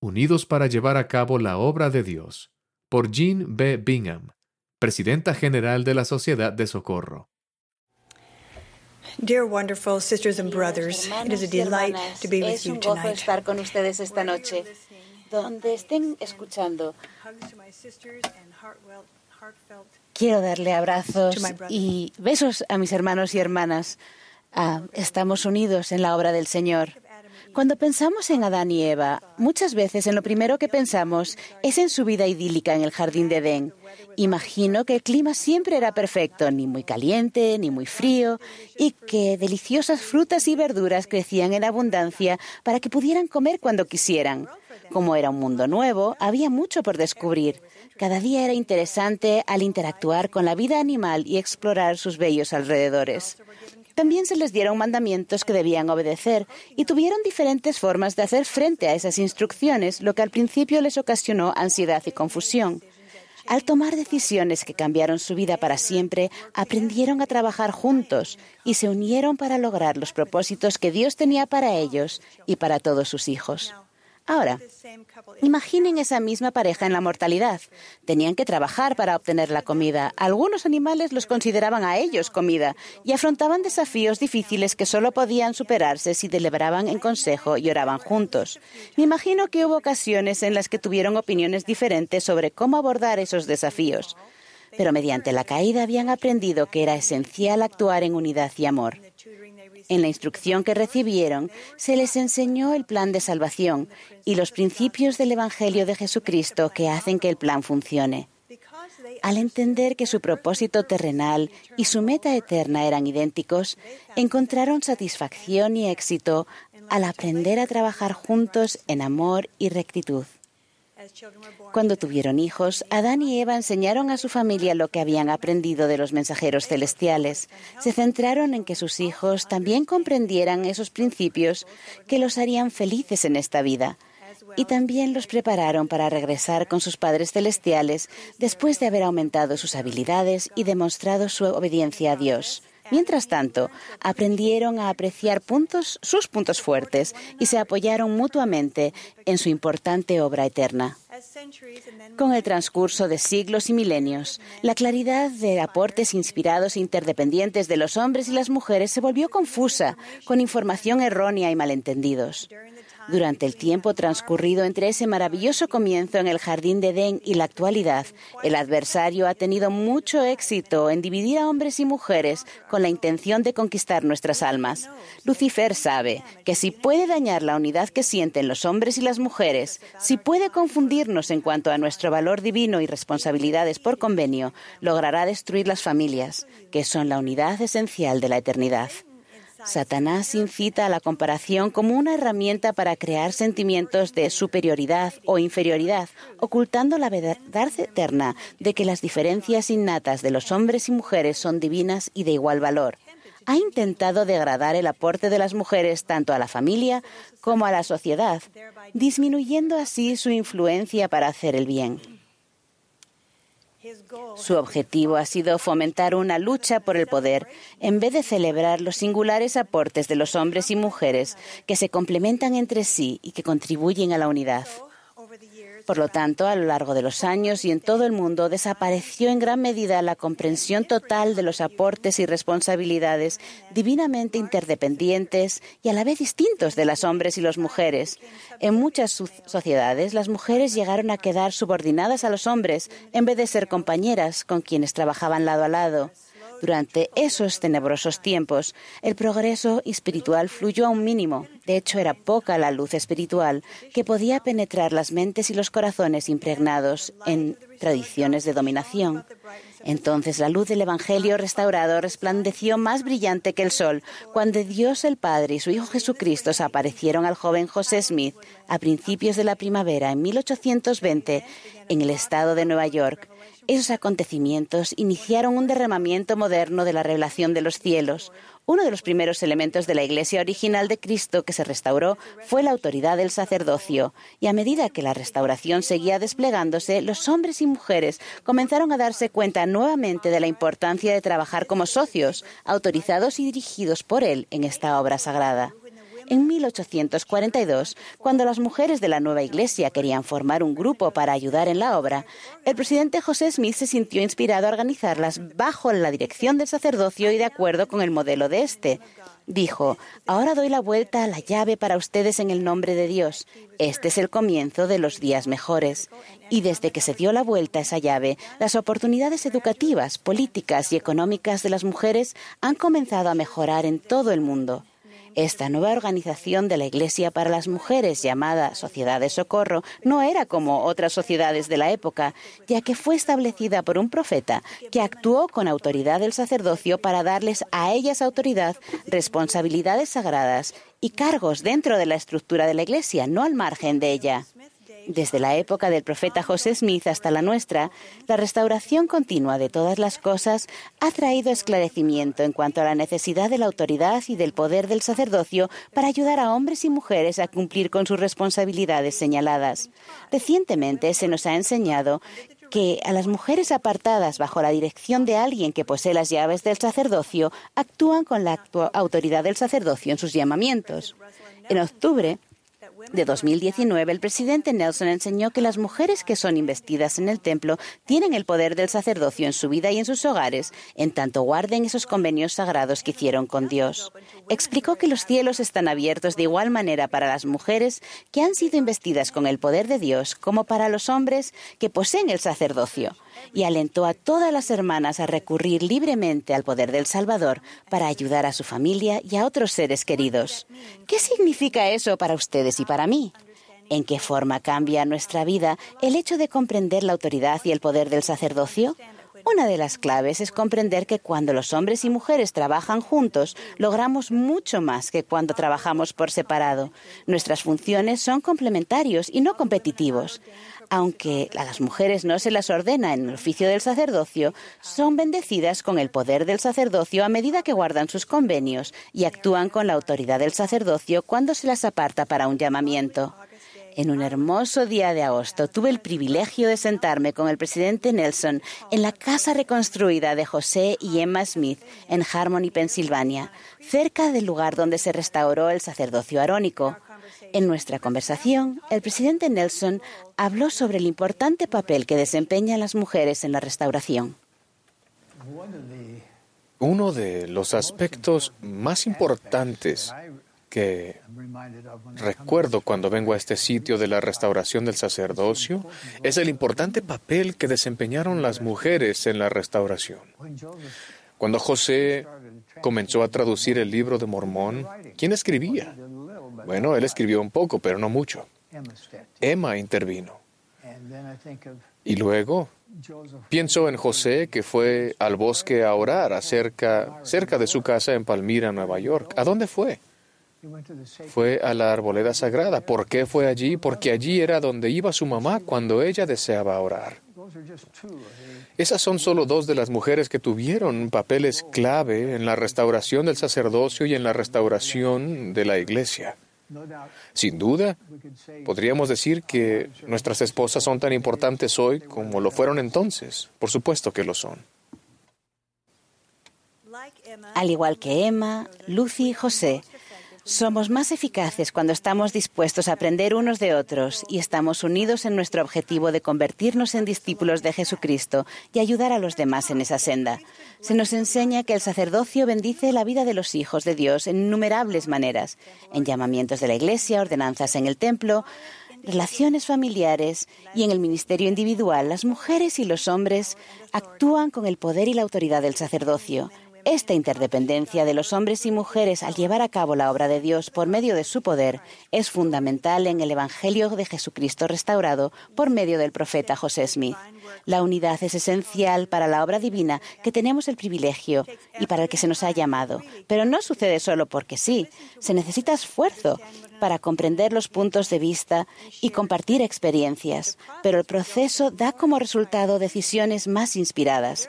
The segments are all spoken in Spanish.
Unidos para llevar a cabo la obra de Dios, por Jean B. Bingham, Presidenta General de la Sociedad de Socorro. Dear wonderful sisters and brothers, it is a delight to be with es you un gozo tonight. estar con ustedes esta noche. Donde estén escuchando, quiero darle abrazos y besos a mis hermanos y hermanas. Ah, estamos unidos en la obra del Señor. Cuando pensamos en Adán y Eva, muchas veces en lo primero que pensamos es en su vida idílica en el jardín de Edén. Imagino que el clima siempre era perfecto, ni muy caliente, ni muy frío, y que deliciosas frutas y verduras crecían en abundancia para que pudieran comer cuando quisieran. Como era un mundo nuevo, había mucho por descubrir. Cada día era interesante al interactuar con la vida animal y explorar sus bellos alrededores. También se les dieron mandamientos que debían obedecer y tuvieron diferentes formas de hacer frente a esas instrucciones, lo que al principio les ocasionó ansiedad y confusión. Al tomar decisiones que cambiaron su vida para siempre, aprendieron a trabajar juntos y se unieron para lograr los propósitos que Dios tenía para ellos y para todos sus hijos. Ahora, imaginen esa misma pareja en la mortalidad. Tenían que trabajar para obtener la comida. Algunos animales los consideraban a ellos comida y afrontaban desafíos difíciles que solo podían superarse si deliberaban en consejo y oraban juntos. Me imagino que hubo ocasiones en las que tuvieron opiniones diferentes sobre cómo abordar esos desafíos. Pero mediante la caída habían aprendido que era esencial actuar en unidad y amor. En la instrucción que recibieron se les enseñó el plan de salvación y los principios del Evangelio de Jesucristo que hacen que el plan funcione. Al entender que su propósito terrenal y su meta eterna eran idénticos, encontraron satisfacción y éxito al aprender a trabajar juntos en amor y rectitud. Cuando tuvieron hijos, Adán y Eva enseñaron a su familia lo que habían aprendido de los mensajeros celestiales. Se centraron en que sus hijos también comprendieran esos principios que los harían felices en esta vida. Y también los prepararon para regresar con sus padres celestiales después de haber aumentado sus habilidades y demostrado su obediencia a Dios. Mientras tanto, aprendieron a apreciar sus puntos fuertes y se apoyaron mutuamente en su importante obra eterna. Con el transcurso de siglos y milenios, la claridad de aportes inspirados e interdependientes de los hombres y las mujeres se volvió confusa, con información errónea y malentendidos. Durante el tiempo transcurrido entre ese maravilloso comienzo en el jardín de Edén y la actualidad, el adversario ha tenido mucho éxito en dividir a hombres y mujeres con la intención de conquistar nuestras almas. Lucifer sabe que si puede dañar la unidad que sienten los hombres y las mujeres, si puede confundirnos en cuanto a nuestro valor divino y responsabilidades por convenio, logrará destruir las familias, que son la unidad esencial de la eternidad. Satanás incita a la comparación como una herramienta para crear sentimientos de superioridad o inferioridad, ocultando la verdad eterna de que las diferencias innatas de los hombres y mujeres son divinas y de igual valor. Ha intentado degradar el aporte de las mujeres tanto a la familia como a la sociedad, disminuyendo así su influencia para hacer el bien. Su objetivo ha sido fomentar una lucha por el poder en vez de celebrar los singulares aportes de los hombres y mujeres que se complementan entre sí y que contribuyen a la unidad. Por lo tanto, a lo largo de los años y en todo el mundo desapareció en gran medida la comprensión total de los aportes y responsabilidades divinamente interdependientes y a la vez distintos de las hombres y las mujeres. En muchas sociedades, las mujeres llegaron a quedar subordinadas a los hombres en vez de ser compañeras con quienes trabajaban lado a lado. Durante esos tenebrosos tiempos, el progreso espiritual fluyó a un mínimo. De hecho, era poca la luz espiritual que podía penetrar las mentes y los corazones impregnados en tradiciones de dominación. Entonces la luz del Evangelio restaurado resplandeció más brillante que el sol cuando Dios el Padre y su Hijo Jesucristo se aparecieron al joven José Smith a principios de la primavera en 1820 en el estado de Nueva York. Esos acontecimientos iniciaron un derramamiento moderno de la revelación de los cielos. Uno de los primeros elementos de la Iglesia original de Cristo que se restauró fue la autoridad del sacerdocio, y a medida que la restauración seguía desplegándose, los hombres y mujeres comenzaron a darse cuenta nuevamente de la importancia de trabajar como socios, autorizados y dirigidos por Él en esta obra sagrada. En 1842, cuando las mujeres de la nueva iglesia querían formar un grupo para ayudar en la obra, el presidente José Smith se sintió inspirado a organizarlas bajo la dirección del sacerdocio y de acuerdo con el modelo de este. Dijo, ahora doy la vuelta a la llave para ustedes en el nombre de Dios. Este es el comienzo de los días mejores. Y desde que se dio la vuelta a esa llave, las oportunidades educativas, políticas y económicas de las mujeres han comenzado a mejorar en todo el mundo. Esta nueva organización de la Iglesia para las Mujeres, llamada Sociedad de Socorro, no era como otras sociedades de la época, ya que fue establecida por un profeta que actuó con autoridad del sacerdocio para darles a ellas autoridad, responsabilidades sagradas y cargos dentro de la estructura de la Iglesia, no al margen de ella. Desde la época del profeta José Smith hasta la nuestra, la restauración continua de todas las cosas ha traído esclarecimiento en cuanto a la necesidad de la autoridad y del poder del sacerdocio para ayudar a hombres y mujeres a cumplir con sus responsabilidades señaladas. Recientemente se nos ha enseñado que a las mujeres apartadas bajo la dirección de alguien que posee las llaves del sacerdocio actúan con la autoridad del sacerdocio en sus llamamientos. En octubre, de 2019, el presidente Nelson enseñó que las mujeres que son investidas en el templo tienen el poder del sacerdocio en su vida y en sus hogares, en tanto guarden esos convenios sagrados que hicieron con Dios. Explicó que los cielos están abiertos de igual manera para las mujeres que han sido investidas con el poder de Dios como para los hombres que poseen el sacerdocio y alentó a todas las hermanas a recurrir libremente al poder del Salvador para ayudar a su familia y a otros seres queridos. ¿Qué significa eso para ustedes y para mí? ¿En qué forma cambia nuestra vida el hecho de comprender la autoridad y el poder del sacerdocio? Una de las claves es comprender que cuando los hombres y mujeres trabajan juntos, logramos mucho más que cuando trabajamos por separado. Nuestras funciones son complementarios y no competitivos aunque a las mujeres no se las ordena en el oficio del sacerdocio, son bendecidas con el poder del sacerdocio a medida que guardan sus convenios y actúan con la autoridad del sacerdocio cuando se las aparta para un llamamiento. En un hermoso día de agosto tuve el privilegio de sentarme con el presidente Nelson en la casa reconstruida de José y Emma Smith en Harmony, Pensilvania, cerca del lugar donde se restauró el sacerdocio arónico. En nuestra conversación, el presidente Nelson habló sobre el importante papel que desempeñan las mujeres en la restauración. Uno de los aspectos más importantes que recuerdo cuando vengo a este sitio de la restauración del sacerdocio es el importante papel que desempeñaron las mujeres en la restauración. Cuando José comenzó a traducir el libro de Mormón, ¿quién escribía? Bueno, él escribió un poco, pero no mucho. Emma intervino. Y luego pienso en José que fue al bosque a orar acerca, cerca de su casa en Palmira, Nueva York. ¿A dónde fue? Fue a la arboleda sagrada. ¿Por qué fue allí? Porque allí era donde iba su mamá cuando ella deseaba orar. Esas son solo dos de las mujeres que tuvieron papeles clave en la restauración del sacerdocio y en la restauración de la iglesia. Sin duda, podríamos decir que nuestras esposas son tan importantes hoy como lo fueron entonces. Por supuesto que lo son. Al igual que Emma, Lucy y José, somos más eficaces cuando estamos dispuestos a aprender unos de otros y estamos unidos en nuestro objetivo de convertirnos en discípulos de Jesucristo y ayudar a los demás en esa senda. Se nos enseña que el sacerdocio bendice la vida de los hijos de Dios en innumerables maneras, en llamamientos de la Iglesia, ordenanzas en el templo, relaciones familiares y en el ministerio individual, las mujeres y los hombres actúan con el poder y la autoridad del sacerdocio. Esta interdependencia de los hombres y mujeres al llevar a cabo la obra de Dios por medio de su poder es fundamental en el Evangelio de Jesucristo restaurado por medio del profeta José Smith. La unidad es esencial para la obra divina que tenemos el privilegio y para el que se nos ha llamado, pero no sucede solo porque sí, se necesita esfuerzo para comprender los puntos de vista y compartir experiencias, pero el proceso da como resultado decisiones más inspiradas.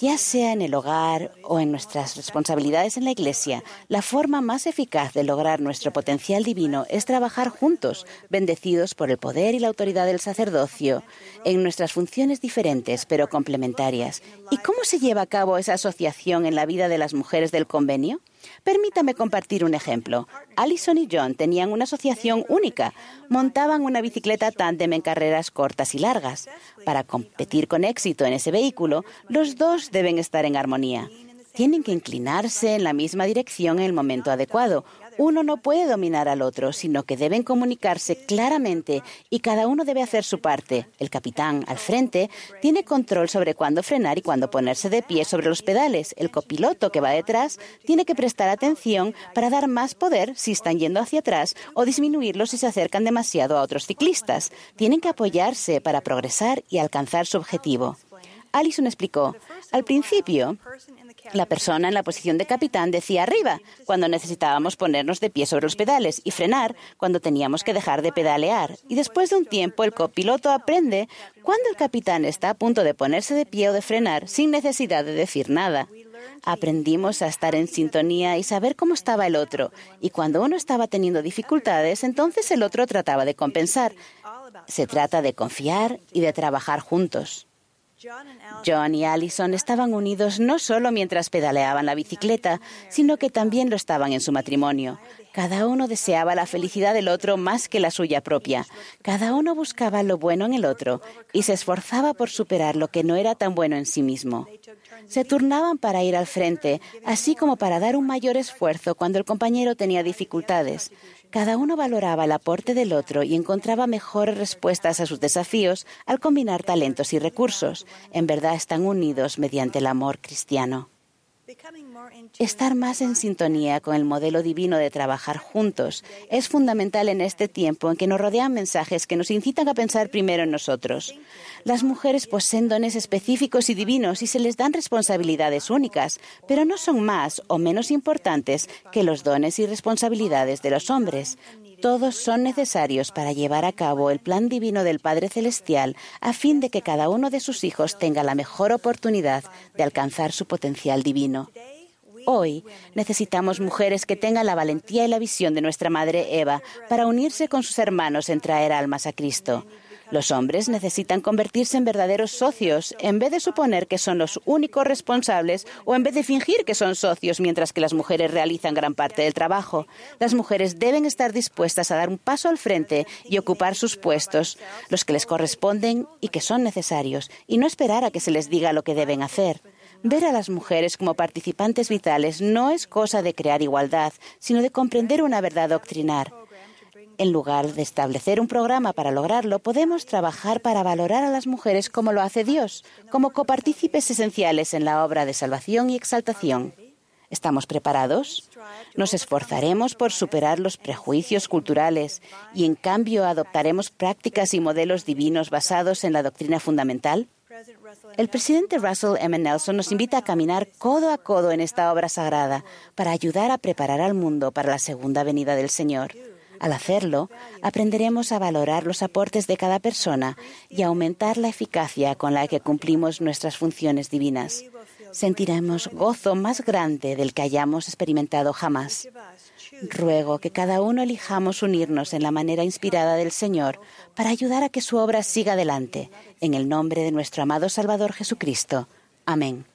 Ya sea en el hogar o en nuestras responsabilidades en la Iglesia, la forma más eficaz de lograr nuestro potencial divino es trabajar juntos, bendecidos por el poder y la autoridad del sacerdocio, en nuestras funciones diferentes pero complementarias. ¿Y cómo se lleva a cabo esa asociación en la vida de las mujeres del convenio? Permítame compartir un ejemplo. Allison y John tenían una asociación única. Montaban una bicicleta tándem en carreras cortas y largas. Para competir con éxito en ese vehículo, los dos deben estar en armonía. Tienen que inclinarse en la misma dirección en el momento adecuado. Uno no puede dominar al otro, sino que deben comunicarse claramente y cada uno debe hacer su parte. El capitán, al frente, tiene control sobre cuándo frenar y cuándo ponerse de pie sobre los pedales. El copiloto, que va detrás, tiene que prestar atención para dar más poder si están yendo hacia atrás o disminuirlo si se acercan demasiado a otros ciclistas. Tienen que apoyarse para progresar y alcanzar su objetivo. Allison explicó, al principio, la persona en la posición de capitán decía arriba cuando necesitábamos ponernos de pie sobre los pedales y frenar cuando teníamos que dejar de pedalear. Y después de un tiempo el copiloto aprende cuando el capitán está a punto de ponerse de pie o de frenar sin necesidad de decir nada. Aprendimos a estar en sintonía y saber cómo estaba el otro. Y cuando uno estaba teniendo dificultades, entonces el otro trataba de compensar. Se trata de confiar y de trabajar juntos. John y Allison estaban unidos no solo mientras pedaleaban la bicicleta, sino que también lo estaban en su matrimonio. Cada uno deseaba la felicidad del otro más que la suya propia. Cada uno buscaba lo bueno en el otro y se esforzaba por superar lo que no era tan bueno en sí mismo. Se turnaban para ir al frente, así como para dar un mayor esfuerzo cuando el compañero tenía dificultades. Cada uno valoraba el aporte del otro y encontraba mejores respuestas a sus desafíos al combinar talentos y recursos. En verdad están unidos mediante el amor cristiano. Estar más en sintonía con el modelo divino de trabajar juntos es fundamental en este tiempo en que nos rodean mensajes que nos incitan a pensar primero en nosotros. Las mujeres poseen dones específicos y divinos y se les dan responsabilidades únicas, pero no son más o menos importantes que los dones y responsabilidades de los hombres. Todos son necesarios para llevar a cabo el plan divino del Padre Celestial a fin de que cada uno de sus hijos tenga la mejor oportunidad de alcanzar su potencial divino. Hoy necesitamos mujeres que tengan la valentía y la visión de nuestra Madre Eva para unirse con sus hermanos en traer almas a Cristo. Los hombres necesitan convertirse en verdaderos socios en vez de suponer que son los únicos responsables o en vez de fingir que son socios mientras que las mujeres realizan gran parte del trabajo. Las mujeres deben estar dispuestas a dar un paso al frente y ocupar sus puestos, los que les corresponden y que son necesarios, y no esperar a que se les diga lo que deben hacer. Ver a las mujeres como participantes vitales no es cosa de crear igualdad, sino de comprender una verdad doctrinar. En lugar de establecer un programa para lograrlo, podemos trabajar para valorar a las mujeres como lo hace Dios, como copartícipes esenciales en la obra de salvación y exaltación. ¿Estamos preparados? Nos esforzaremos por superar los prejuicios culturales y, en cambio, adoptaremos prácticas y modelos divinos basados en la doctrina fundamental. El presidente Russell M. Nelson nos invita a caminar codo a codo en esta obra sagrada para ayudar a preparar al mundo para la segunda venida del Señor. Al hacerlo, aprenderemos a valorar los aportes de cada persona y aumentar la eficacia con la que cumplimos nuestras funciones divinas. Sentiremos gozo más grande del que hayamos experimentado jamás. Ruego que cada uno elijamos unirnos en la manera inspirada del Señor para ayudar a que su obra siga adelante, en el nombre de nuestro amado Salvador Jesucristo. Amén.